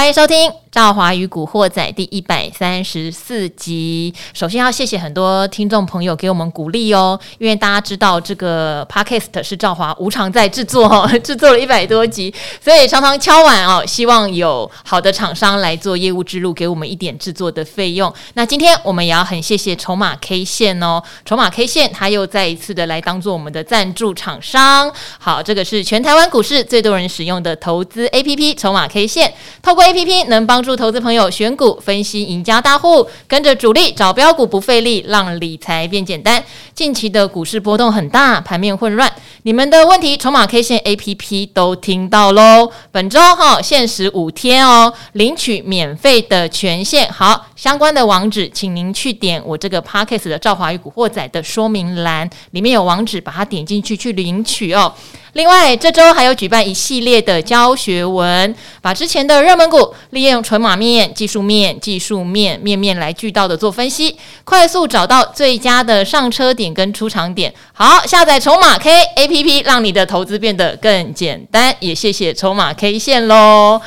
欢迎收听《赵华与古惑仔》第一百三十四集。首先要谢谢很多听众朋友给我们鼓励哦，因为大家知道这个 Podcast 是赵华无偿在制作哦，制作了一百多集，所以常常敲碗哦，希望有好的厂商来做业务之路，给我们一点制作的费用。那今天我们也要很谢谢筹码 K 线哦，筹码 K 线他又再一次的来当做我们的赞助厂商。好，这个是全台湾股市最多人使用的投资 APP 筹码 K 线，透过 A P P 能帮帮助投资朋友选股、分析赢家大户，跟着主力找标股不费力，让理财变简单。近期的股市波动很大，盘面混乱，你们的问题筹码 K 线 A P P 都听到喽。本周哈限时五天哦，领取免费的权限。好，相关的网址，请您去点我这个 Podcast 的《赵华与古惑仔》的说明栏，里面有网址，把它点进去去领取哦。另外，这周还有举办一系列的教学文，把之前的热门股利用筹码面、技术面、技术面面面来俱到的做分析，快速找到最佳的上车点跟出场点。好，下载筹码 K A P P 让你的投资变得更简单。也谢谢筹码 K 线喽。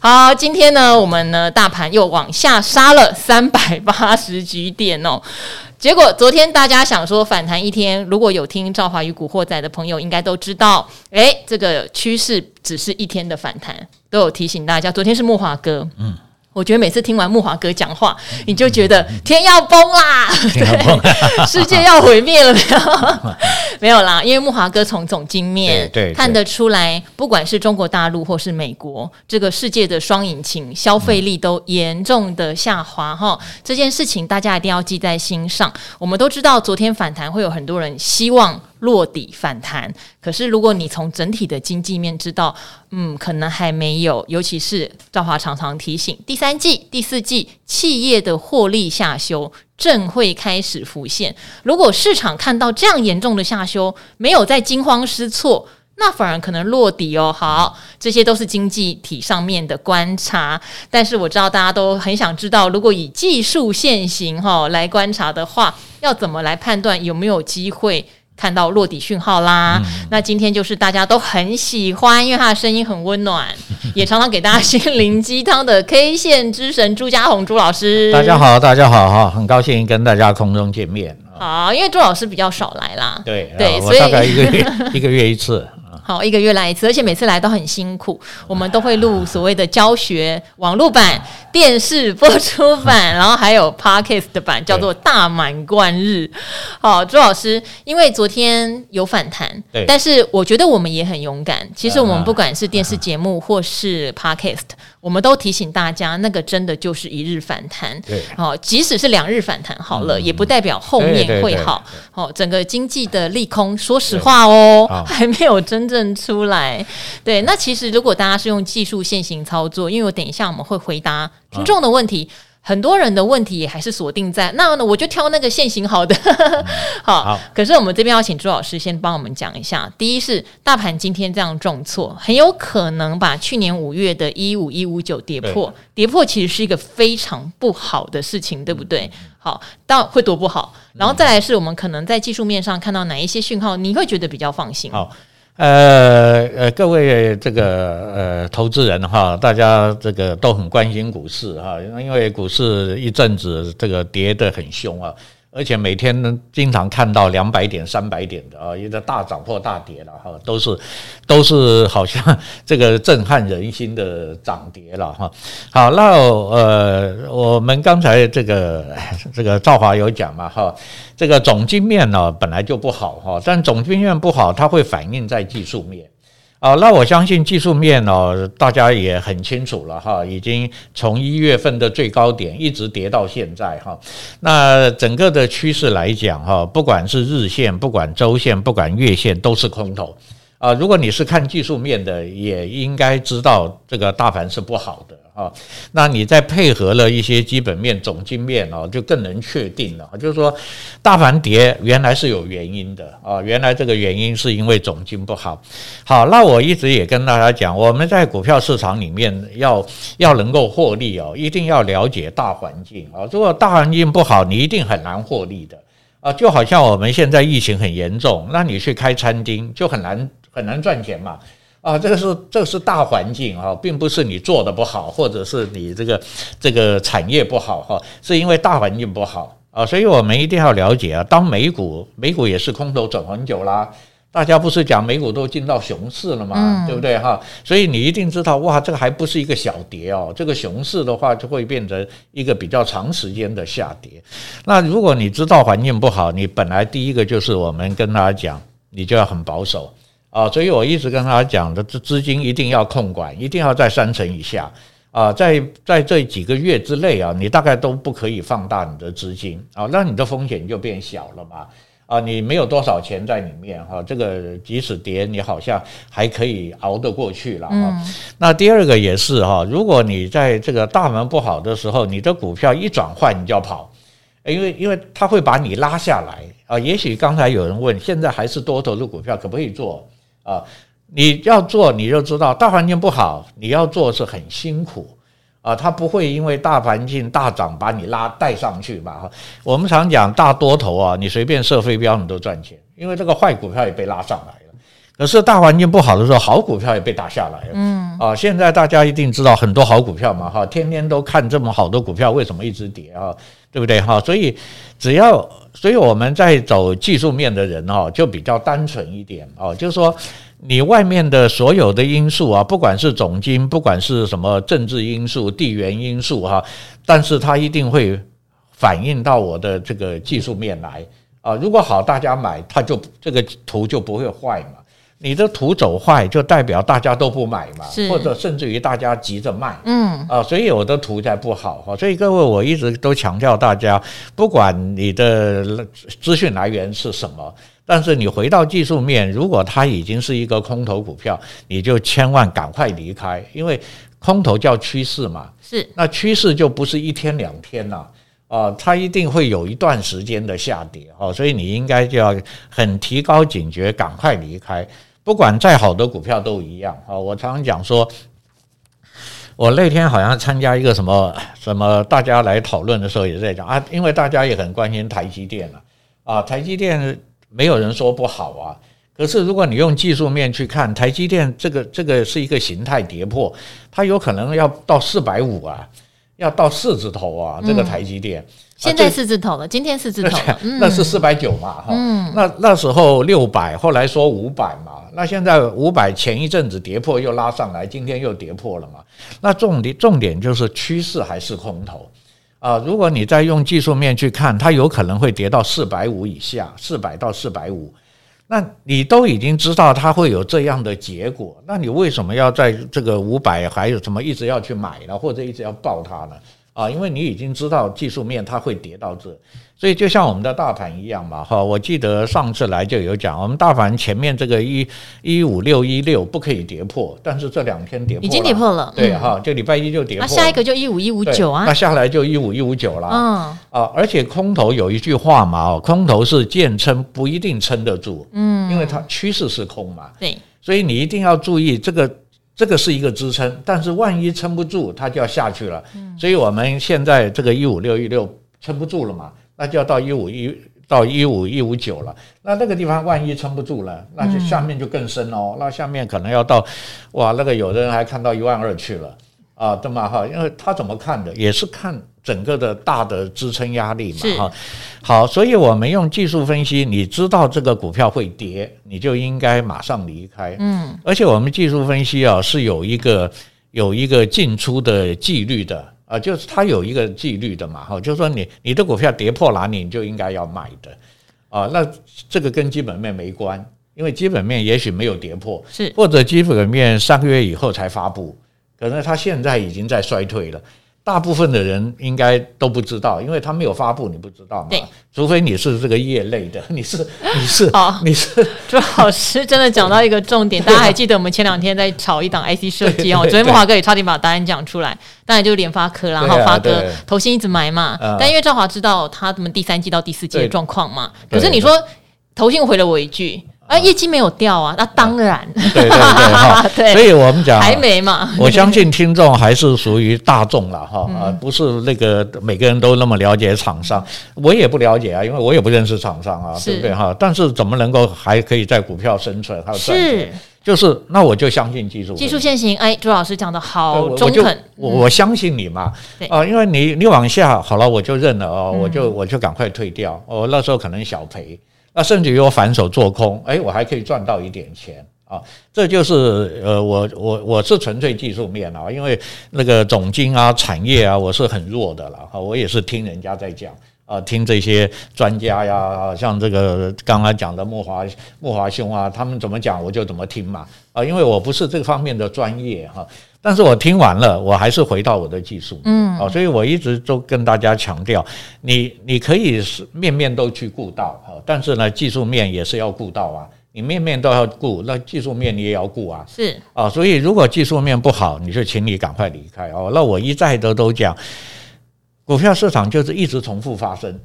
好，今天呢，我们呢大盘又往下杀了三百八十几点哦。结果昨天大家想说反弹一天，如果有听赵华与古惑仔的朋友，应该都知道，诶，这个趋势只是一天的反弹，都有提醒大家。昨天是木华哥，嗯。我觉得每次听完木华哥讲话，你就觉得天要崩啦，对，世界要毁灭了没有？没有啦，因为木华哥从总经面对看得出来，不管是中国大陆或是美国，这个世界的双引擎消费力都严重的下滑哈。这件事情大家一定要记在心上。我们都知道，昨天反弹会有很多人希望。落底反弹，可是如果你从整体的经济面知道，嗯，可能还没有。尤其是赵华常常提醒，第三季、第四季企业的获利下修正会开始浮现。如果市场看到这样严重的下修，没有在惊慌失措，那反而可能落底哦。好，这些都是经济体上面的观察。但是我知道大家都很想知道，如果以技术线型哈来观察的话，要怎么来判断有没有机会？看到落底讯号啦，嗯、那今天就是大家都很喜欢，因为他的声音很温暖，也常常给大家心灵鸡汤的 K 线之神朱家宏朱老师。大家好，大家好哈，很高兴跟大家空中见面。好，因为朱老师比较少来啦，对对，所以大概一个月一个月一次。好，一个月来一次，而且每次来都很辛苦。我们都会录所谓的教学网络版、电视播出版，然后还有 Podcast 的版，叫做大满贯日。好，朱老师，因为昨天有反弹，但是我觉得我们也很勇敢。其实我们不管是电视节目或是 Podcast，我们都提醒大家，那个真的就是一日反弹。对，好，即使是两日反弹好了，也不代表后面会好。好，整个经济的利空，说实话哦，还没有真正。出来，对，那其实如果大家是用技术线型操作，因为我等一下我们会回答听众的问题，很多人的问题也还是锁定在那呢，我就挑那个现行好的，好，好。可是我们这边要请朱老师先帮我们讲一下，第一是大盘今天这样重挫，很有可能把去年五月的一五一五九跌破，跌破其实是一个非常不好的事情，对不对？好，但会多不好，然后再来是我们可能在技术面上看到哪一些讯号，你会觉得比较放心？好。呃呃，各位这个呃投资人哈，大家这个都很关心股市哈，因为股市一阵子这个跌得很凶啊。而且每天呢，经常看到两百点、三百点的啊，一个大涨或大跌了哈，都是都是好像这个震撼人心的涨跌了哈。好，那呃，我们刚才这个 这个赵华有讲嘛哈，这个总经面呢本来就不好哈，但总经面不好，它会反映在技术面。啊，那我相信技术面哦，大家也很清楚了哈，已经从一月份的最高点一直跌到现在哈。那整个的趋势来讲哈，不管是日线、不管周线、不管月线，都是空头。啊，如果你是看技术面的，也应该知道这个大盘是不好的啊。那你再配合了一些基本面、总经面哦，就更能确定了。就是说，大盘跌原来是有原因的啊，原来这个原因是因为总经不好。好，那我一直也跟大家讲，我们在股票市场里面要要能够获利哦，一定要了解大环境啊。如果大环境不好，你一定很难获利的啊。就好像我们现在疫情很严重，那你去开餐厅就很难。很难赚钱嘛，啊，这个是这个是大环境哈，并不是你做的不好，或者是你这个这个产业不好哈，是因为大环境不好啊，所以我们一定要了解啊，当美股美股也是空头走很久啦。大家不是讲美股都进到熊市了吗？嗯、对不对哈？所以你一定知道，哇，这个还不是一个小跌哦。这个熊市的话，就会变成一个比较长时间的下跌。那如果你知道环境不好，你本来第一个就是我们跟大家讲，你就要很保守啊。所以我一直跟他讲的，这资金一定要控管，一定要在三成以下啊。在在这几个月之内啊，你大概都不可以放大你的资金啊，那你的风险就变小了嘛。啊，你没有多少钱在里面哈，这个即使跌，你好像还可以熬得过去了哈。那第二个也是哈，如果你在这个大门不好的时候，你的股票一转换你就要跑，因为因为它会把你拉下来啊。也许刚才有人问，现在还是多头的股票可不可以做啊？你要做你就知道，大环境不好，你要做是很辛苦。啊，它不会因为大环境大涨把你拉带上去吧？哈，我们常讲大多头啊，你随便设飞镖你都赚钱，因为这个坏股票也被拉上来了。可是大环境不好的时候，好股票也被打下来了。嗯，啊，现在大家一定知道很多好股票嘛，哈，天天都看这么好的股票，为什么一直跌啊？对不对？哈，所以只要，所以我们在走技术面的人哦，就比较单纯一点哦，就是说。你外面的所有的因素啊，不管是总经，不管是什么政治因素、地缘因素哈，但是它一定会反映到我的这个技术面来啊。如果好，大家买，它就这个图就不会坏嘛。你的图走坏，就代表大家都不买嘛，或者甚至于大家急着卖，嗯啊，所以我的图才不好哈。所以各位，我一直都强调大家，不管你的资讯来源是什么。但是你回到技术面，如果它已经是一个空头股票，你就千万赶快离开，因为空头叫趋势嘛，是那趋势就不是一天两天了啊，啊它一定会有一段时间的下跌哦，所以你应该就要很提高警觉，赶快离开，不管再好的股票都一样啊。我常常讲说，我那天好像参加一个什么什么，大家来讨论的时候也在讲啊，因为大家也很关心台积电了啊，台积电。没有人说不好啊，可是如果你用技术面去看，台积电这个这个是一个形态跌破，它有可能要到四百五啊，要到四字头啊，这个台积电、嗯、现在四字头了，今天四字头。了，那是四百九嘛哈，嗯、那那时候六百，后来说五百嘛，那现在五百前一阵子跌破又拉上来，今天又跌破了嘛，那重点重点就是趋势还是空头。啊，如果你再用技术面去看，它有可能会跌到四百五以下，四百到四百五，那你都已经知道它会有这样的结果，那你为什么要在这个五百还有什么一直要去买呢，或者一直要抱它呢？啊，因为你已经知道技术面它会跌到这。所以就像我们的大盘一样嘛，哈，我记得上次来就有讲，我们大盘前面这个一一五六一六不可以跌破，但是这两天跌破了，已经跌破了，对哈，就礼拜一就跌破了，那下一个就一五一五九啊，那下来就一五一五九了，嗯啊，而且空头有一句话嘛，哦，空头是见撑不一定撑得住，嗯，因为它趋势是空嘛，对，所以你一定要注意这个这个是一个支撑，但是万一撑不住，它就要下去了，所以我们现在这个一五六一六撑不住了嘛。那就要到一五一到一五一五九了，那那个地方万一撑不住了，那就下面就更深哦，那下面可能要到，哇，那个有的人还看到一万二去了啊，对嘛？哈，因为他怎么看的，也是看整个的大的支撑压力嘛，哈。好，所以我们用技术分析，你知道这个股票会跌，你就应该马上离开。嗯，而且我们技术分析啊是有一个有一个进出的纪律的。啊，就是它有一个纪律的嘛，哈，就是说你你的股票跌破哪里，你就应该要卖的，啊，那这个跟基本面没关，因为基本面也许没有跌破，是或者基本面三个月以后才发布，可能它现在已经在衰退了。大部分的人应该都不知道，因为他没有发布，你不知道嘛？对，除非你是这个业内的，你是你是好，你是。朱老师真的讲到一个重点，大家还记得我们前两天在炒一档 IC 设计哦，昨天慕驊哥也差点把答案讲出来，当然就是联发科啦，然后发哥投信一直埋嘛，但因为赵华知道他们第三季到第四季的状况嘛，可是你说投信回了我一句。啊，业绩没有掉啊，那当然，对对对哈，对，所以我们讲还没嘛。我 相信听众还是属于大众了哈，啊，不是那个每个人都那么了解厂商，我也不了解啊，因为我也不认识厂商啊，对不对哈？但是怎么能够还可以在股票生存还有赚钱？就是那我就相信技术，技术先行。哎，朱老师讲的好中肯，我我相信你嘛。啊，因为你你往下好了，我就认了哦，我就我就赶快退掉。我那时候可能小赔，那甚至于我反手做空，哎，我还可以赚到一点钱啊。这就是呃，我我我是纯粹技术面啊，因为那个总经啊、产业啊，我是很弱的了哈。我也是听人家在讲。啊，听这些专家呀，像这个刚刚讲的慕驊慕驊兄啊，他们怎么讲我就怎么听嘛。啊，因为我不是这方面的专业哈，但是我听完了，我还是回到我的技术。嗯，哦，所以我一直都跟大家强调，你你可以是面面都去顾到哈，但是呢，技术面也是要顾到啊。你面面都要顾，那技术面你也要顾啊。是啊，所以如果技术面不好，你就请你赶快离开哦。那我一再的都讲。股票市场就是一直重复发生。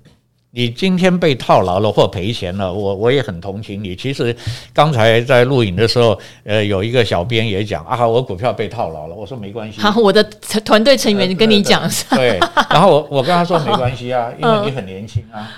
你今天被套牢了或赔钱了，我我也很同情你。其实刚才在录影的时候，呃，有一个小编也讲啊，我股票被套牢了。我说没关系。好，我的团队成员跟你讲。对，然后我我跟他说 没关系啊，因为你很年轻啊，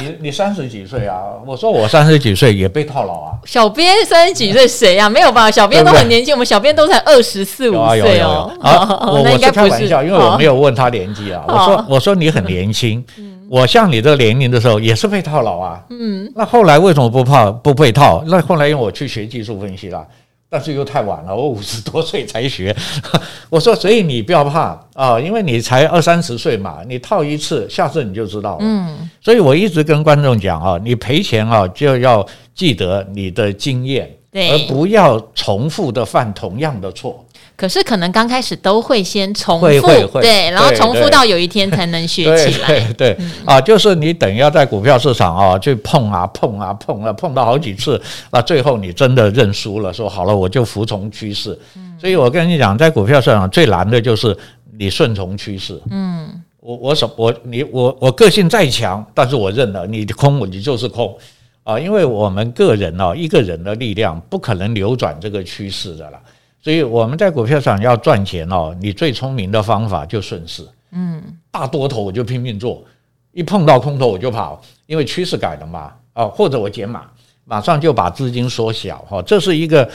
你你三十几岁啊。我说我三十几岁也被套牢啊。小编三十几岁谁呀？没有吧？小编都很年轻，我们小编都才二十四五岁哦。啊，我我是开玩笑，因为我没有问他年纪啊。我说我说你很年轻。我像你这个年龄的时候也是被套牢啊，嗯，那后来为什么不怕不被套？那后来因为我去学技术分析了，但是又太晚了，我五十多岁才学。我说，所以你不要怕啊，因为你才二三十岁嘛，你套一次，下次你就知道了。嗯，所以我一直跟观众讲啊，你赔钱啊就要记得你的经验，对，而不要重复的犯同样的错。可是可能刚开始都会先重复，对，然后重复到有一天才能学起来。对对啊，就是你等要在股票市场啊，去碰啊碰啊碰啊碰到好几次，那最后你真的认输了，说好了我就服从趋势。所以我跟你讲，在股票市场最难的就是你顺从趋势。嗯，我我什我你我我个性再强，但是我认了，你的空我你就是空啊，因为我们个人啊，一个人的力量不可能扭转这个趋势的了。所以我们在股票上要赚钱哦，你最聪明的方法就顺势，嗯，大多头我就拼命做，一碰到空头我就跑，因为趋势改了嘛，哦，或者我减码，马上就把资金缩小，哈，这是一个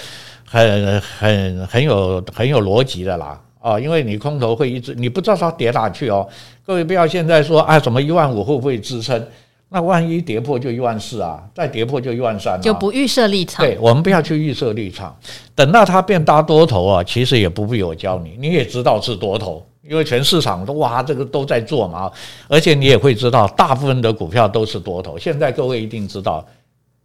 很很很有很有逻辑的啦，哦，因为你空头会一直，你不知道它跌哪去哦，各位不要现在说啊，什么一万五会不会支撑？那万一跌破就一万四啊，再跌破就一万三，就不预设立场。对，我们不要去预设立场，等到它变大多头啊，其实也不必我教你，你也知道是多头，因为全市场都哇这个都在做嘛，而且你也会知道，大部分的股票都是多头。现在各位一定知道，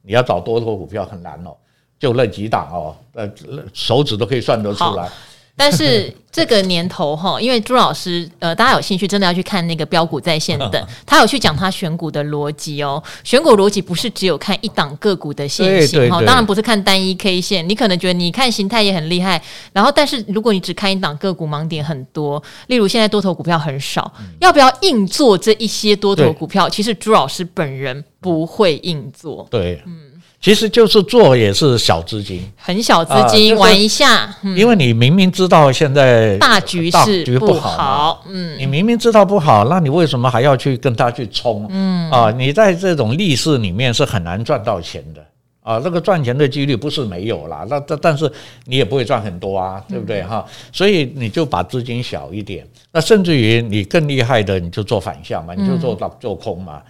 你要找多头股票很难哦，就那几档哦，呃，手指都可以算得出来。但是这个年头哈，因为朱老师呃，大家有兴趣真的要去看那个标股在线等，他有去讲他选股的逻辑哦。选股逻辑不是只有看一档个股的线型哈，当然不是看单一 K 线。你可能觉得你看形态也很厉害，然后但是如果你只看一档个股，盲点很多。例如现在多头股票很少，要不要硬做这一些多头股票？其实朱老师本人不会硬做。对，嗯。其实就是做也是小资金，很小资金玩一下，因为你明明知道现在大局势不好，嗯，你明明知道不好，那你为什么还要去跟他去冲？嗯。啊，你在这种逆势里面是很难赚到钱的。啊，那个赚钱的几率不是没有啦，那但但是你也不会赚很多啊，对不对？哈？所以你就把资金小一点，那甚至于你更厉害的，你就做反向嘛，你就做做空嘛。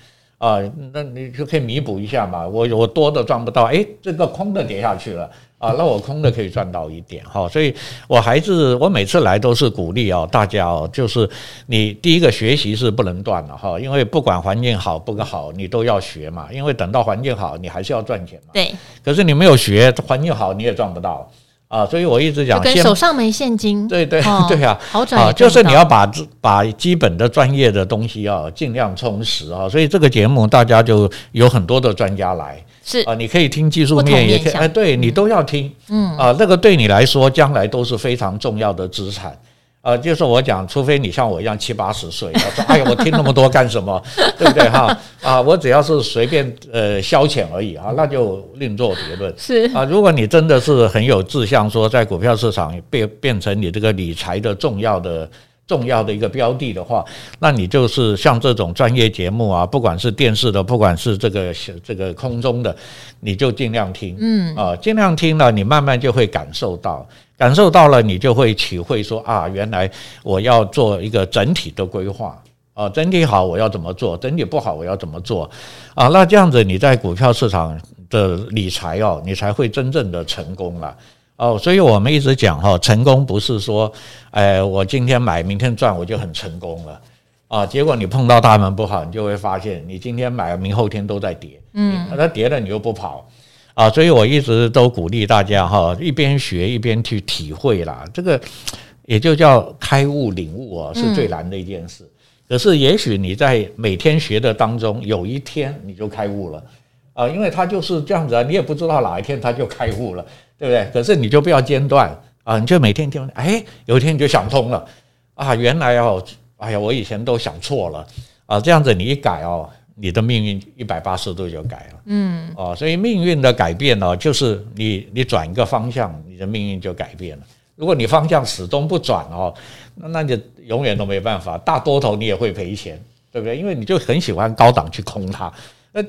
啊，那你就可以弥补一下嘛。我我多的赚不到，哎，这个空的跌下去了啊，那我空的可以赚到一点哈。所以我还是我每次来都是鼓励哦，大家哦，就是你第一个学习是不能断的哈，因为不管环境好不好，你都要学嘛。因为等到环境好，你还是要赚钱嘛。对。可是你没有学，环境好你也赚不到。啊，所以我一直讲，跟手上没现金，对对 对啊，好转啊，就是你要把把基本的专业的东西啊，尽量充实啊。所以这个节目大家就有很多的专家来，是。啊，你可以听技术面，也可以，哎，对你都要听，嗯。啊，那个对你来说将来都是非常重要的资产。呃，就是我讲，除非你像我一样七八十岁，说哎呀，我听那么多干什么？对不对哈？啊，我只要是随便呃消遣而已啊，那就另作别论。是啊，如果你真的是很有志向，说在股票市场变变成你这个理财的重要的重要的一个标的的话，那你就是像这种专业节目啊，不管是电视的，不管是这个这个空中的，你就尽量听，嗯啊，尽量听了，你慢慢就会感受到，感受到了，你就会体会说啊，原来我要做一个整体的规划。啊，整体好我要怎么做，整体不好我要怎么做。啊，那这样子你在股票市场的理财哦，你才会真正的成功了。哦，所以我们一直讲哈，成功不是说，哎，我今天买，明天赚，我就很成功了。啊。结果你碰到大门不好，你就会发现，你今天买，明后天都在跌，嗯，那跌了你又不跑啊。所以我一直都鼓励大家哈，一边学一边去体会啦。这个也就叫开悟领悟啊，是最难的一件事。可是也许你在每天学的当中，有一天你就开悟了啊，因为它就是这样子啊，你也不知道哪一天它就开悟了。对不对？可是你就不要间断啊！你就每天听，哎，有一天你就想通了啊！原来哦，哎呀，我以前都想错了啊！这样子你一改哦，你的命运一百八十度就改了。嗯，哦，所以命运的改变呢，就是你你转一个方向，你的命运就改变了。如果你方向始终不转哦，那那就永远都没办法。大多头你也会赔钱，对不对？因为你就很喜欢高档去空它。那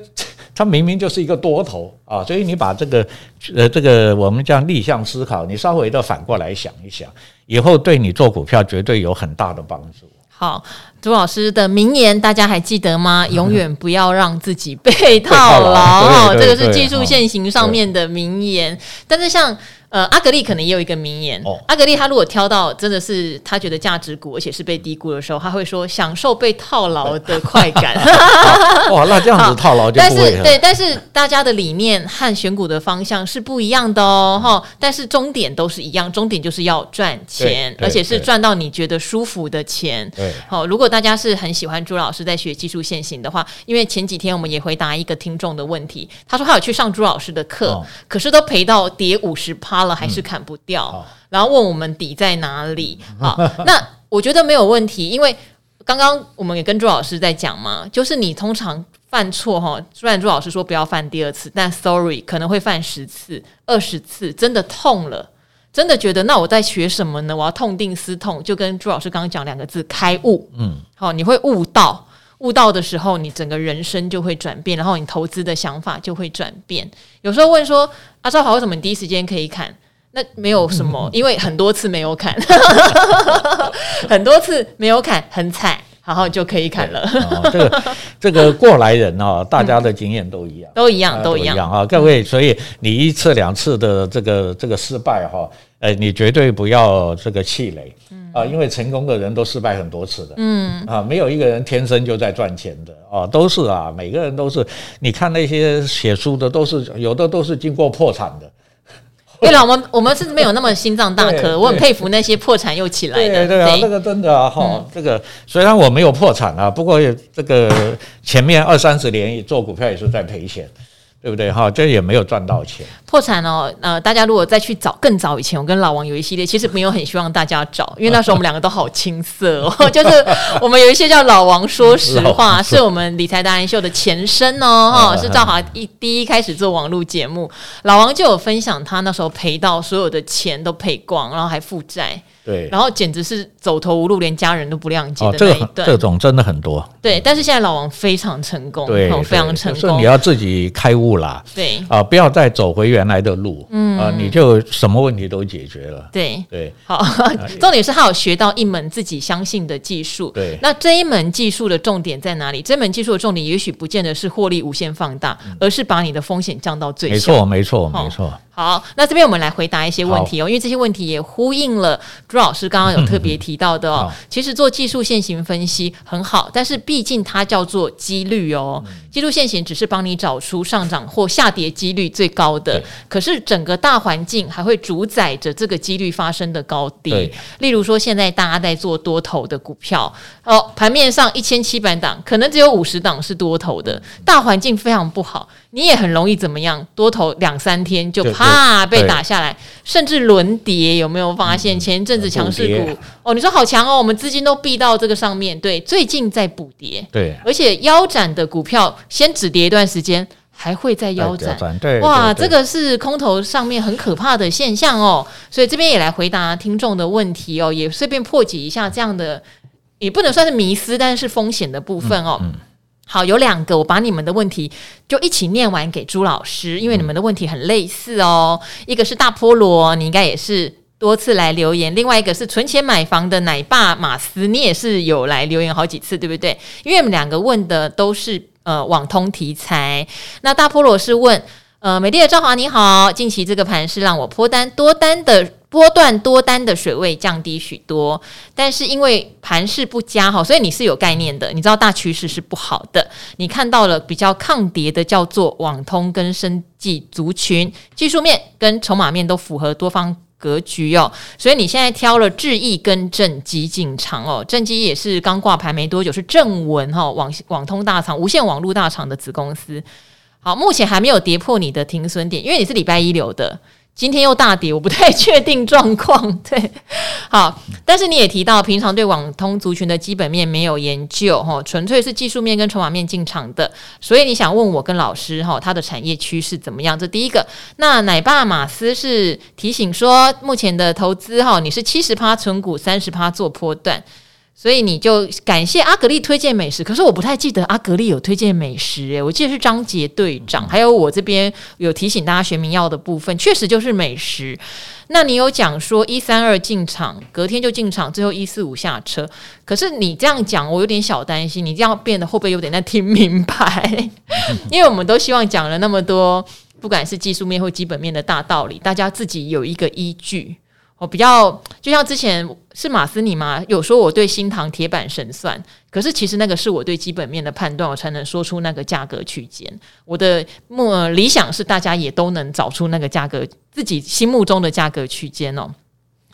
它明明就是一个多头啊，所以你把这个呃这个我们叫逆向思考，你稍微的反过来想一想，以后对你做股票绝对有很大的帮助。好，朱老师的名言大家还记得吗？永远不要让自己被 套牢，这个是技术线型上面的名言。但是像。呃，阿格力可能也有一个名言。哦、阿格力他如果挑到真的是他觉得价值股，而且是被低估的时候，他会说享受被套牢的 快感。哇，那这样子套牢就。但是对，但是大家的理念和选股的方向是不一样的哦，哈。但是终点都是一样，终点就是要赚钱，而且是赚到你觉得舒服的钱。对，好，如果大家是很喜欢朱老师在学技术线型的话，因为前几天我们也回答一个听众的问题，他说他有去上朱老师的课，哦、可是都赔到跌五十趴。了还是砍不掉，嗯、然后问我们底在哪里？好，那我觉得没有问题，因为刚刚我们也跟朱老师在讲嘛，就是你通常犯错哈，虽然朱老师说不要犯第二次，但 sorry 可能会犯十次、二十次，真的痛了，真的觉得那我在学什么呢？我要痛定思痛，就跟朱老师刚刚讲两个字：开悟。嗯，好，你会悟到，悟到的时候，你整个人生就会转变，然后你投资的想法就会转变。有时候问说。阿赵好，为什么你第一时间可以砍？那没有什么，因为很多次没有砍，很多次没有砍，很惨，然后就可以砍了。哦、这个 这个过来人哦，大家的经验都一样，都一样，都一样啊！各位，所以你一次两次的这个这个失败哈，呃，你绝对不要这个气馁啊，因为成功的人都失败很多次的，嗯啊，没有一个人天生就在赚钱的。啊，都是啊，每个人都是。你看那些写书的，都是有的都是经过破产的。对 了，我们我们是没有那么心脏大颗，我很佩服那些破产又起来的。对对啊，这个真的啊，哈，这个虽然我没有破产啊，不过这个前面二三十年做股票也是在赔钱。对不对哈？这也没有赚到钱，破产哦。呃，大家如果再去找更早以前，我跟老王有一系列，其实没有很希望大家找，因为那时候我们两个都好青涩哦。就是我们有一些叫老王说实话，是我们理财达人秀的前身哦，哈，是赵华一第一开始做网络节目，老王就有分享他那时候赔到所有的钱都赔光，然后还负债。对，然后简直是走投无路，连家人都不谅解的那一段。这种真的很多。对，但是现在老王非常成功，对，非常成功。是你要自己开悟啦，对啊，不要再走回原来的路，嗯啊，你就什么问题都解决了。对对，好，重点是他有学到一门自己相信的技术。对，那这一门技术的重点在哪里？这门技术的重点也许不见得是获利无限放大，而是把你的风险降到最小。没错，没错，没错。好，那这边我们来回答一些问题哦，因为这些问题也呼应了朱老师刚刚有特别提到的哦。其实做技术线型分析很好，但是毕竟它叫做几率哦。技术线型只是帮你找出上涨或下跌几率最高的，可是整个大环境还会主宰着这个几率发生的高低。例如说，现在大家在做多头的股票哦，盘面上一千七百档，可能只有五十档是多头的，大环境非常不好。你也很容易怎么样？多头两三天就啪被打下来，甚至轮跌，有没有发现？前一阵子强势股哦，你说好强哦，我们资金都避到这个上面。对，最近在补跌，对，而且腰斩的股票先止跌一段时间，还会再腰斩，哇，这个是空头上面很可怕的现象哦。所以这边也来回答听众的问题哦，也顺便破解一下这样的，也不能算是迷思，但是风险的部分哦。嗯嗯、好，有两个，我把你们的问题就一起念完给朱老师，因为你们的问题很类似哦。嗯、一个是大菠萝，你应该也是多次来留言；另外一个是存钱买房的奶爸马斯，你也是有来留言好几次，对不对？因为我们两个问的都是。呃，网通题材。那大菠萝是问，呃，美丽的赵华你好，近期这个盘是让我波单多单的波段多单的水位降低许多，但是因为盘势不佳哈，所以你是有概念的，你知道大趋势是不好的，你看到了比较抗跌的叫做网通跟生技族群，技术面跟筹码面都符合多方。格局哦，所以你现在挑了智易跟正基进场哦，正基也是刚挂牌没多久，是正文哈、哦、网网通大厂、无线网络大厂的子公司。好，目前还没有跌破你的停损点，因为你是礼拜一留的。今天又大跌，我不太确定状况。对，好，但是你也提到，平常对网通族群的基本面没有研究，哈，纯粹是技术面跟筹码面进场的，所以你想问我跟老师，哈，它的产业趋势怎么样？这第一个。那奶爸马斯是提醒说，目前的投资，哈，你是七十趴存股，三十趴做波段。所以你就感谢阿格力推荐美食，可是我不太记得阿格力有推荐美食诶，我记得是张杰队长，还有我这边有提醒大家学民药的部分，确实就是美食。那你有讲说一三二进场，隔天就进场，最后一四五下车，可是你这样讲，我有点小担心，你这样变得会不会有点在听明白？因为我们都希望讲了那么多，不管是技术面或基本面的大道理，大家自己有一个依据。我比较就像之前是马斯尼吗？有说我对新塘铁板神算，可是其实那个是我对基本面的判断，我才能说出那个价格区间。我的目理想是大家也都能找出那个价格，自己心目中的价格区间哦。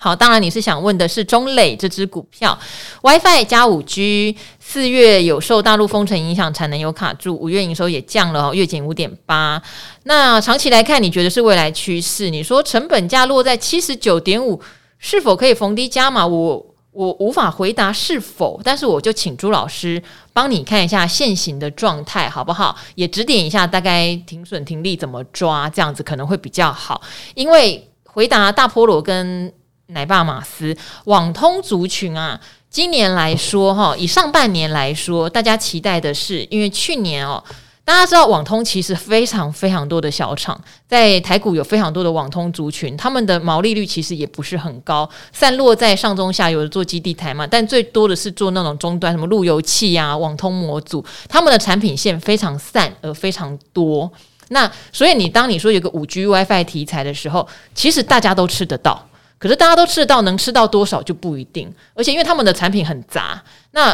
好，当然你是想问的是中磊这支股票，WiFi 加五 G，四月有受大陆封城影响，产能有卡住，五月营收也降了，月减五点八。那长期来看，你觉得是未来趋势？你说成本价落在七十九点五，是否可以逢低加码？我我无法回答是否，但是我就请朱老师帮你看一下现行的状态，好不好？也指点一下大概停损停利怎么抓，这样子可能会比较好。因为回答大菠萝跟奶爸马斯网通族群啊，今年来说哈，以上半年来说，大家期待的是，因为去年哦，大家知道网通其实非常非常多的小厂，在台股有非常多的网通族群，他们的毛利率其实也不是很高，散落在上中下游的做基地台嘛，但最多的是做那种终端，什么路由器啊、网通模组，他们的产品线非常散而非常多。那所以你当你说有个五 G WiFi 题材的时候，其实大家都吃得到。可是大家都吃得到，能吃到多少就不一定。而且因为他们的产品很杂，那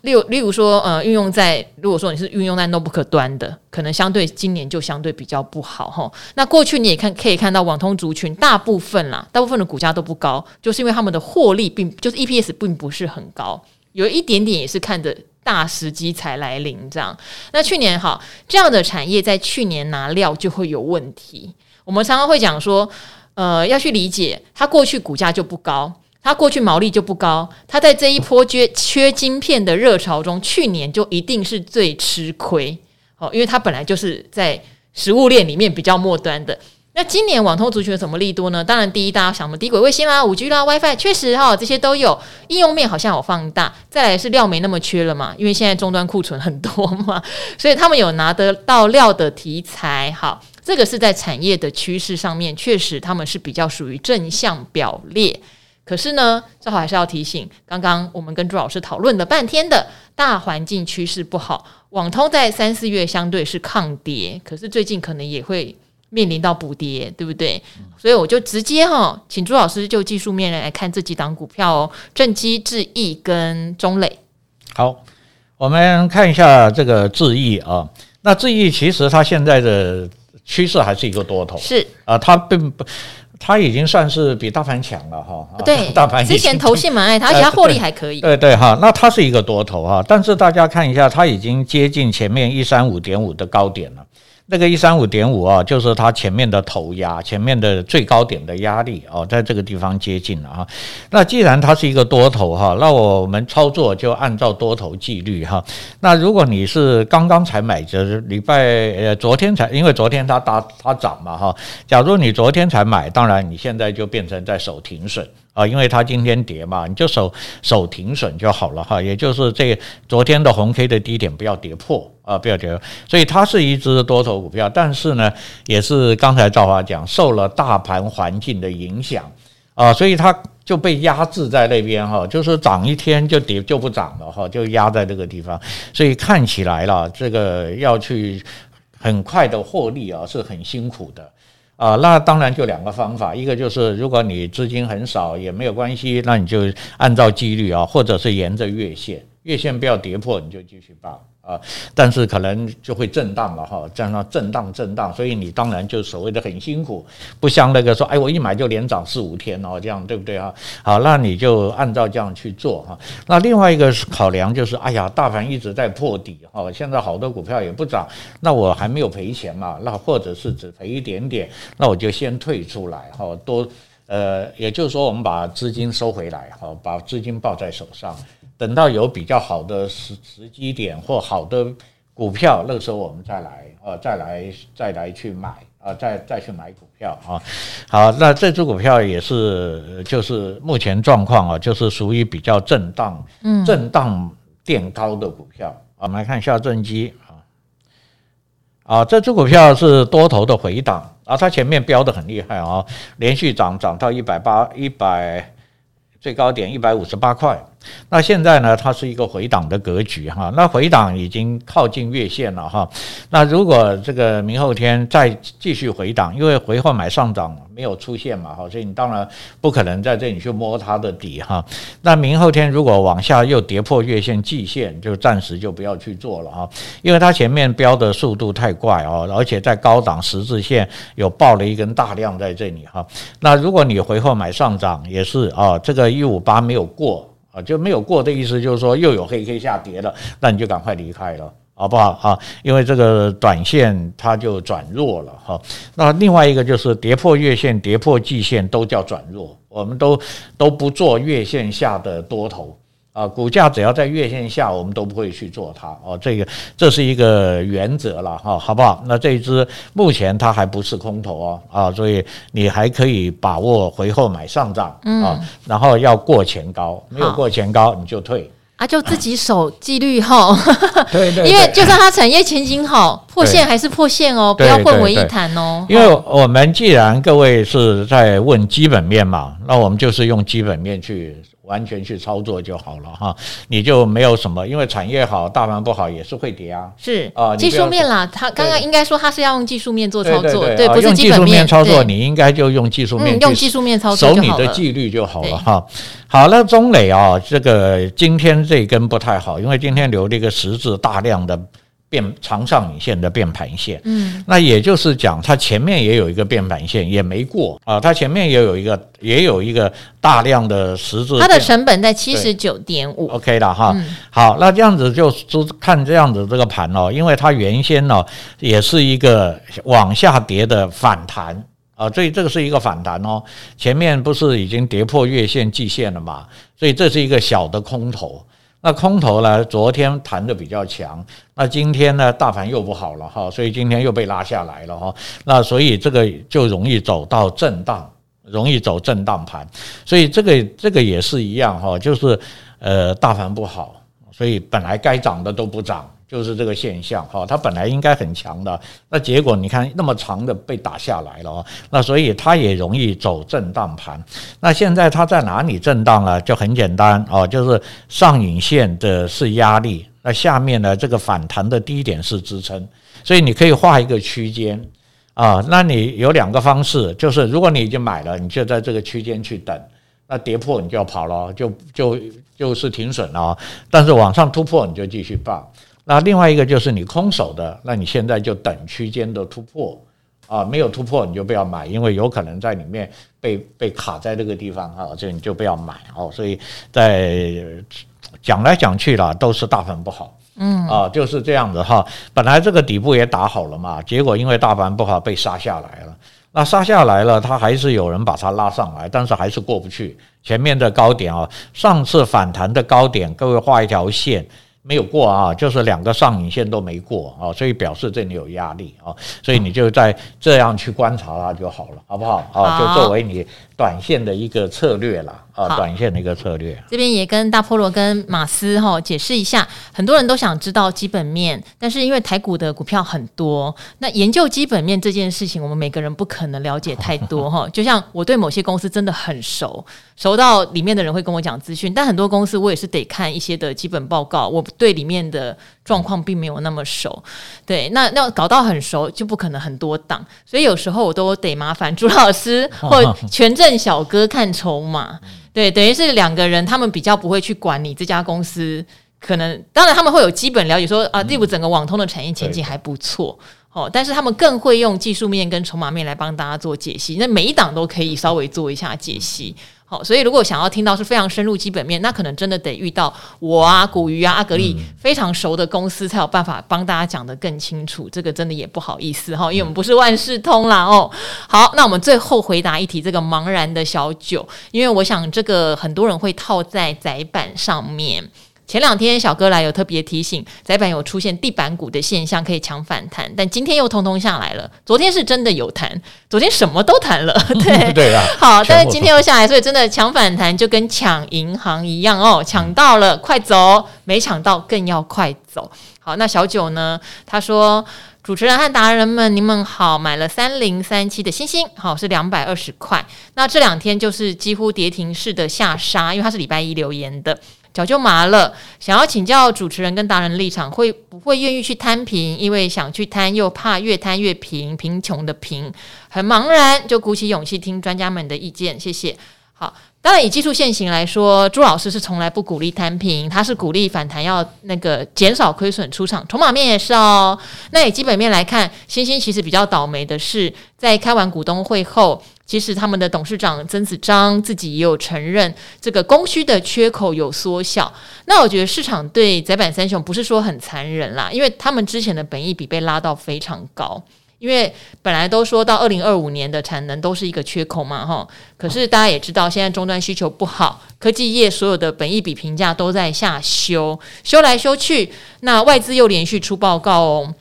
例如例如说，呃，运用在如果说你是运用在 notebook 端的，可能相对今年就相对比较不好哈。那过去你也看可以看到，网通族群大部分啦，大部分的股价都不高，就是因为他们的获利并就是 EPS 并不是很高，有一点点也是看着大时机才来临这样。那去年哈这样的产业在去年拿料就会有问题。我们常常会讲说。呃，要去理解，它过去股价就不高，它过去毛利就不高，它在这一波缺缺晶片的热潮中，去年就一定是最吃亏哦，因为它本来就是在食物链里面比较末端的。那今年网通族群有什么利多呢？当然，第一，大家想什么低轨卫星啦、五 G 啦、WiFi，确实哈、这些都有应用面，好像有放大。再来是料没那么缺了嘛，因为现在终端库存很多嘛，所以他们有拿得到料的题材，好。这个是在产业的趋势上面，确实他们是比较属于正向表列。可是呢，最好还是要提醒，刚刚我们跟朱老师讨论了半天的大环境趋势不好，网通在三四月相对是抗跌，可是最近可能也会面临到补跌，对不对？所以我就直接哈，请朱老师就技术面来看这几档股票哦，正基、智易跟中磊。好，我们看一下这个智易啊，那智易其实它现在的。趋势还是一个多头，是啊，它并不，它已经算是比大盘强了哈。对，大盘之前投信蛮爱它，而且它获利还可以。对对哈，那它是一个多头哈，但是大家看一下，它已经接近前面一三五点五的高点了。那个一三五点五啊，就是它前面的头压，前面的最高点的压力哦，在这个地方接近了哈。那既然它是一个多头哈，那我们操作就按照多头纪律哈。那如果你是刚刚才买，就是礼拜呃昨天才，因为昨天它打它涨嘛哈。假如你昨天才买，当然你现在就变成在守停损。啊，因为它今天跌嘛，你就守守停损就好了哈，也就是这昨天的红 K 的低点不要跌破啊，不要跌。破，所以它是一只多头股票，但是呢，也是刚才赵华讲受了大盘环境的影响啊，所以它就被压制在那边哈，就是涨一天就跌就不涨了哈，就压在这个地方，所以看起来了，这个要去很快的获利啊，是很辛苦的。啊，那当然就两个方法，一个就是如果你资金很少也没有关系，那你就按照纪律啊，或者是沿着月线，月线不要跌破，你就继续报。啊，但是可能就会震荡了哈，这样震荡震荡，所以你当然就所谓的很辛苦，不像那个说，哎，我一买就连涨四五天哦，这样对不对哈？好，那你就按照这样去做哈。那另外一个考量就是，哎呀，大盘一直在破底哈，现在好多股票也不涨，那我还没有赔钱嘛，那或者是只赔一点点，那我就先退出来哈，多呃，也就是说我们把资金收回来哈，把资金抱在手上。等到有比较好的时时机点或好的股票，那个时候我们再来啊，再来再来去买啊，再再去买股票啊。好，那这支股票也是就是目前状况啊，就是属于比较震荡，嗯，震荡垫高的股票。我们来看下正机啊，啊，这支股票是多头的回档啊，它前面飙的很厉害啊，连续涨涨到一百八一百。最高点一百五十八块，那现在呢，它是一个回档的格局哈，那回档已经靠近月线了哈，那如果这个明后天再继续回档，因为回后买上涨没有出现嘛哈，所以你当然不可能在这里去摸它的底哈。那明后天如果往下又跌破月线季线，就暂时就不要去做了哈，因为它前面飙的速度太快哦，而且在高档十字线有爆了一根大量在这里哈。那如果你回后买上涨也是啊，这个一五八没有过就没有过的意思就是说又有黑 K 下跌了，那你就赶快离开了。好不好啊？因为这个短线它就转弱了哈。那另外一个就是跌破月线、跌破季线都叫转弱，我们都都不做月线下的多头啊。股价只要在月线下，我们都不会去做它哦。这个这是一个原则了哈，好不好？那这一支目前它还不是空头哦啊，所以你还可以把握回后买上涨啊，然后要过前高，没有过前高你就退。啊，就自己 守纪律哈，对对，因为就算它产业前景好，破线还是破线哦，不要混为一谈哦。因为我们既然各位是在问基本面嘛，那我们就是用基本面去。完全去操作就好了哈，你就没有什么，因为产业好，大盘不好也是会跌啊。是啊，技术面啦，他刚刚应该说他是要用技术面做操作，对，不是技术面操作，你应该就用技术面，用技术面操作，守你的纪律就好了哈。好了，中磊啊，这个今天这根不太好，因为今天留了一个十字，大量的。变长上影线的变盘线，嗯，那也就是讲，它前面也有一个变盘线，也没过。啊，它前面也有一个，也有一个大量的十字，它的成本在七十九点五，OK 了哈。好，那这样子就就看这样子这个盘哦，因为它原先呢也是一个往下跌的反弹。啊，所以这个是一个反弹哦，前面不是已经跌破月线、季线了嘛，所以这是一个小的空头。那空头呢？昨天弹的比较强，那今天呢？大盘又不好了哈，所以今天又被拉下来了哈。那所以这个就容易走到震荡，容易走震荡盘。所以这个这个也是一样哈，就是呃大盘不好，所以本来该涨的都不涨。就是这个现象哈，它本来应该很强的，那结果你看那么长的被打下来了啊，那所以它也容易走震荡盘。那现在它在哪里震荡呢？就很简单哦，就是上影线的是压力，那下面呢这个反弹的低点是支撑，所以你可以画一个区间啊。那你有两个方式，就是如果你已经买了，你就在这个区间去等，那跌破你就要跑了，就就就是停损了。但是往上突破你就继续抱。那另外一个就是你空手的，那你现在就等区间的突破啊，没有突破你就不要买，因为有可能在里面被被卡在这个地方啊，这你就不要买哦。所以在讲来讲去啦，都是大盘不好。嗯啊，就是这样子哈。本来这个底部也打好了嘛，结果因为大盘不好被杀下来了。那杀下来了，它还是有人把它拉上来，但是还是过不去前面的高点啊。上次反弹的高点，各位画一条线。没有过啊，就是两个上影线都没过啊，所以表示这里有压力啊，所以你就在这样去观察它就好了，好不好？啊，就作为你短线的一个策略啦啊，短线的一个策略。这边也跟大菠萝跟马斯哈解释一下，很多人都想知道基本面，但是因为台股的股票很多，那研究基本面这件事情，我们每个人不可能了解太多 哈。就像我对某些公司真的很熟。熟到里面的人会跟我讲资讯，但很多公司我也是得看一些的基本报告，我对里面的状况并没有那么熟。对，那那搞到很熟就不可能很多档，所以有时候我都得麻烦朱老师 或权证小哥看筹码。对，等于是两个人，他们比较不会去管你这家公司，可能当然他们会有基本了解说，说啊，例如整个网通的产业前景还不错。哦，但是他们更会用技术面跟筹码面来帮大家做解析，那每一档都可以稍微做一下解析。好，所以如果想要听到是非常深入基本面，那可能真的得遇到我啊、古鱼啊、阿格力非常熟的公司，才有办法帮大家讲得更清楚。这个真的也不好意思哈，因为我们不是万事通啦哦。好，那我们最后回答一题，这个茫然的小九，因为我想这个很多人会套在窄板上面。前两天小哥来有特别提醒，窄板有出现地板股的现象，可以抢反弹，但今天又通通下来了。昨天是真的有弹，昨天什么都弹了，对对啊。好，但是今天又下来，所以真的抢反弹就跟抢银行一样哦，抢到了快走，没抢到更要快走。好，那小九呢？他说：“主持人和达人们，你们好，买了三零三七的星星，好是两百二十块。那这两天就是几乎跌停式的下杀，因为他是礼拜一留言的。”脚就麻了，想要请教主持人跟达人立场，会不会愿意去摊平？因为想去摊，又怕越摊越平，贫穷的贫，很茫然，就鼓起勇气听专家们的意见。谢谢。好，当然以技术线型来说，朱老师是从来不鼓励摊平，他是鼓励反弹要那个减少亏损出场，筹码面也是哦。那以基本面来看，星星其实比较倒霉的是，在开完股东会后。其实他们的董事长曾子章自己也有承认，这个供需的缺口有缩小。那我觉得市场对载板三雄不是说很残忍啦，因为他们之前的本益比被拉到非常高，因为本来都说到二零二五年的产能都是一个缺口嘛，哈。可是大家也知道，现在终端需求不好，科技业所有的本益比评价都在下修，修来修去，那外资又连续出报告哦。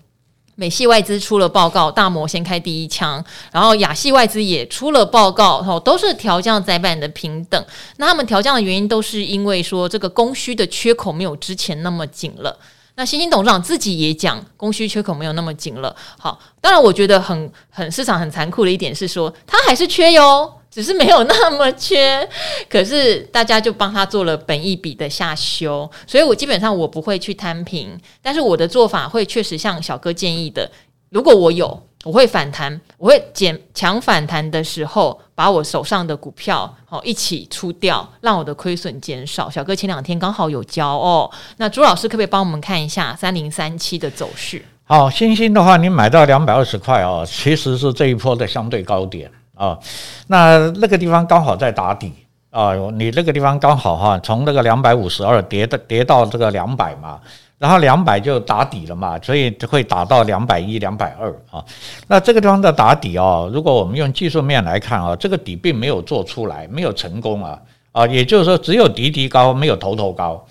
美系外资出了报告，大摩先开第一枪，然后亚系外资也出了报告，吼，都是调降载板的平等。那他们调降的原因都是因为说这个供需的缺口没有之前那么紧了。那星星董事长自己也讲，供需缺口没有那么紧了。好，当然我觉得很很市场很残酷的一点是说，他还是缺哟。只是没有那么缺，可是大家就帮他做了本一笔的下修，所以我基本上我不会去摊平，但是我的做法会确实像小哥建议的，如果我有，我会反弹，我会减强反弹的时候，把我手上的股票好一起出掉，让我的亏损减少。小哥前两天刚好有教哦，那朱老师可不可以帮我们看一下三零三七的走势？好，欣兴的话，你买到两百二十块哦，其实是这一波的相对高点。啊、那那个地方刚好在打底啊、你那个地方刚好哈，从那个两百五十二跌的跌到这个两百嘛，然后两百就打底了嘛，所以会打到两百一、两百二啊。那这个地方的打底哦，如果我们用技术面来看啊，这个底并没有做出来，没有成功啊啊，也就是说只有底底高，没有头头高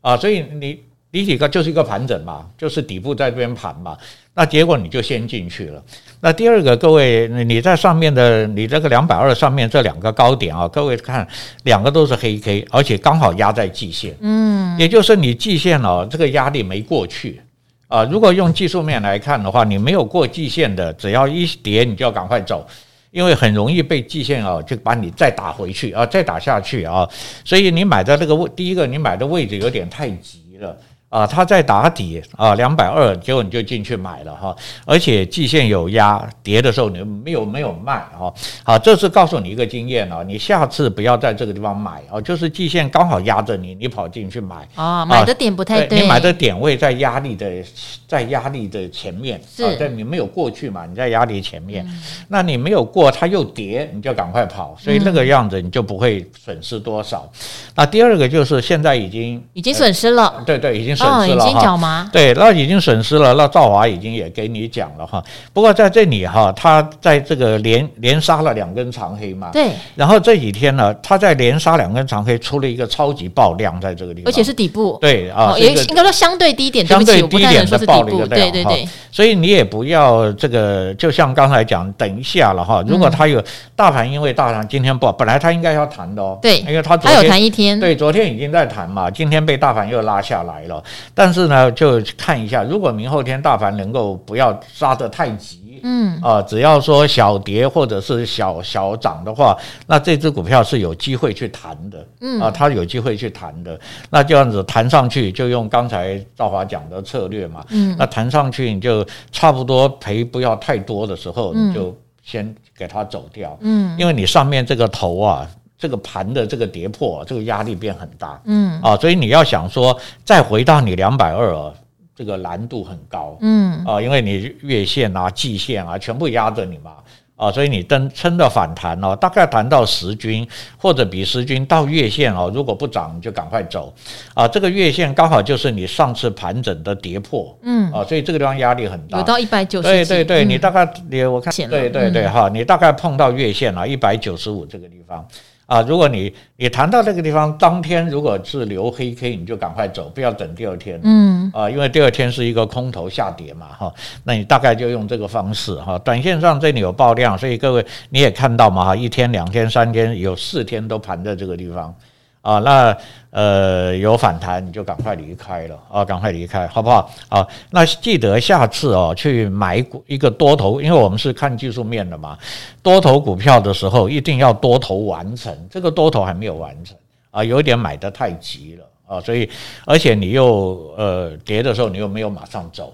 啊，所以你底底高就是一个盘整嘛，就是底部在这边盘嘛。那结果你就先进去了。那第二个，各位，你在上面的，你这个两百二上面这两个高点啊，各位看，两个都是黑 K，而且刚好压在季线。嗯，也就是你季线哦，这个压力没过去啊。如果用技术面来看的话，你没有过季线的，只要一跌，你就要赶快走，因为很容易被季线啊就把你再打回去啊，再打下去啊。所以你买的这个位，第一个你买的位置有点太急了。啊，它在打底啊，两百二，结果你就进去买了哈，而且季线有压，跌的时候你没有没有卖哈。好，这是告诉你一个经验啊，你下次不要在这个地方买啊，就是季线刚好压着你，你跑进去买啊，买的点不太对，你买的点位在压力的在压力的前面，啊，在你没有过去嘛，你在压力前面，那你没有过，它又跌，你就赶快跑，所以那个样子你就不会损失多少。那第二个就是现在已经已经损失了，对对，已经。损失了哈。对，那已经损失了。那赵华已经也给你讲了哈。不过在这里哈，他在这个连连杀了两根长黑嘛。对。然后这几天呢，他在连杀两根长黑，出了一个超级爆量在这个地方，而且是底部。对啊，也应该说相对低点，相对低点的爆了一个量。对对对。所以你也不要这个，就像刚才讲，等一下了哈。如果他有大盘，因为大盘今天不好，本来他应该要谈的哦。对，因为他昨天有弹一天。对，昨天已经在谈嘛，今天被大盘又拉下来了。但是呢，就看一下，如果明后天大盘能够不要杀得太急，嗯。啊、呃，只要说小跌或者是小小涨的话，那这只股票是有机会去弹的，嗯。啊，它有机会去弹的。那这样子弹上去，就用刚才赵华讲的策略嘛，嗯，那弹上去你就差不多赔不要太多的时候，你就先给它走掉，嗯，因为你上面这个头啊。这个盘的这个跌破，这个压力变很大，嗯。啊，所以你要想说再回到你两百二啊，这个难度很高，嗯。啊，因为你月线啊、季线啊全部压着你嘛。啊，所以你等撑着反弹哦，大概弹到十均或者比十均到月线哦，如果不涨你就赶快走。啊。这个月线刚好就是你上次盘整的跌破，嗯。啊，所以这个地方压力很大，有到一百九十，对对对，你大概你我看，对对对哈，你大概碰到月线了，一百九十五这个地方。啊，如果你你谈到这个地方，当天如果是留黑 K，你就赶快走，不要等第二天。嗯，啊，因为第二天是一个空头下跌嘛，哈，那你大概就用这个方式哈。短线上这里有爆量，所以各位你也看到嘛，哈，一天、两天、三天，有四天都盘在这个地方。啊，那呃有反弹你就赶快离开了啊，赶快离开，好不好？啊，那记得下次哦去买股一个多头，因为我们是看技术面的嘛，多头股票的时候一定要多头完成，这个多头还没有完成啊，有点买的太急了啊，所以而且你又呃跌的时候你又没有马上走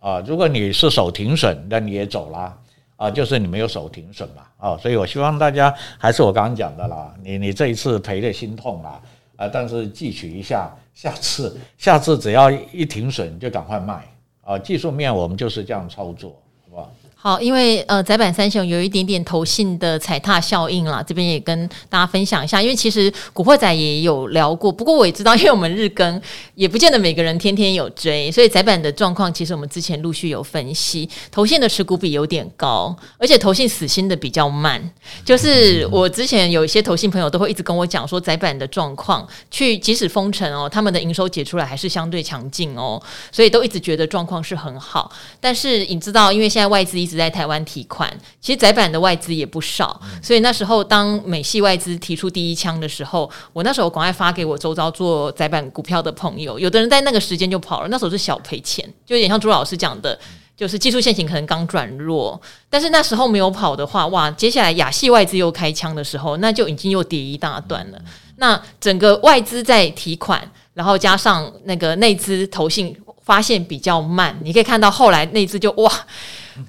啊，如果你是守停损，那你也走啦。啊，就是你没有守停损嘛，啊，所以我希望大家还是我刚刚讲的啦，你你这一次赔的心痛啦，啊，但是记取一下，下次下次只要一停损就赶快卖，啊，技术面我们就是这样操作，好不好？好，因为呃，宅板三雄有一点点投信的踩踏效应啦，这边也跟大家分享一下。因为其实古惑仔也有聊过，不过我也知道，因为我们日更也不见得每个人天天有追，所以载板的状况其实我们之前陆续有分析，投信的持股比有点高，而且投信死心的比较慢。就是我之前有一些投信朋友都会一直跟我讲说，载板的状况，去即使封城哦，他们的营收解出来还是相对强劲哦，所以都一直觉得状况是很好。但是你知道，因为现在外资一直在台湾提款，其实载板的外资也不少，所以那时候当美系外资提出第一枪的时候，我那时候赶快发给我周遭做载板股票的朋友，有的人在那个时间就跑了，那时候是小赔钱，就有点像朱老师讲的，就是技术线型可能刚转弱，但是那时候没有跑的话，哇，接下来亚系外资又开枪的时候，那就已经又跌一大段了。那整个外资在提款，然后加上那个内资投信发现比较慢，你可以看到后来内资就哇。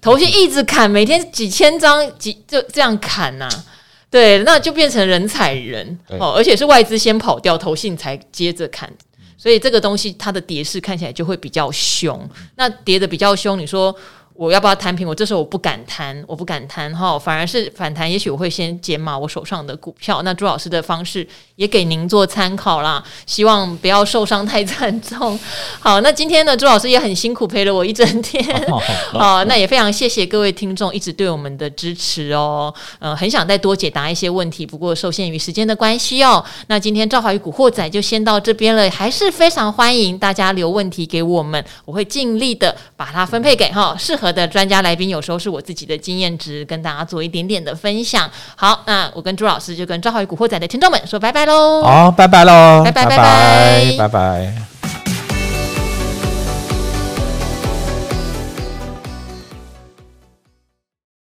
投信一直砍，每天几千张，几就这样砍呐、啊，对，那就变成人踩人。哦，而且是外资先跑掉，投信才接着砍，所以这个东西它的跌势看起来就会比较凶，那跌的比较凶，你说。我要不要摊平？我这时候我不敢摊，我不敢摊哈，反而是反弹，也许我会先减码我手上的股票。那朱老师的方式也给您做参考啦，希望不要受伤太惨重。好，那今天呢，朱老师也很辛苦陪了我一整天，好，那也非常谢谢各位听众一直对我们的支持哦。嗯、呃，很想再多解答一些问题，不过受限于时间的关系哦。那今天赵华与古惑仔就先到这边了，还是非常欢迎大家留问题给我们，我会尽力的把它分配给哈适合。我的专家来宾，有时候是我自己的经验值，跟大家做一点点的分享。好，那我跟朱老师就跟赵浩宇古惑仔的听众们说拜拜喽！好，拜拜喽！拜拜拜拜拜拜。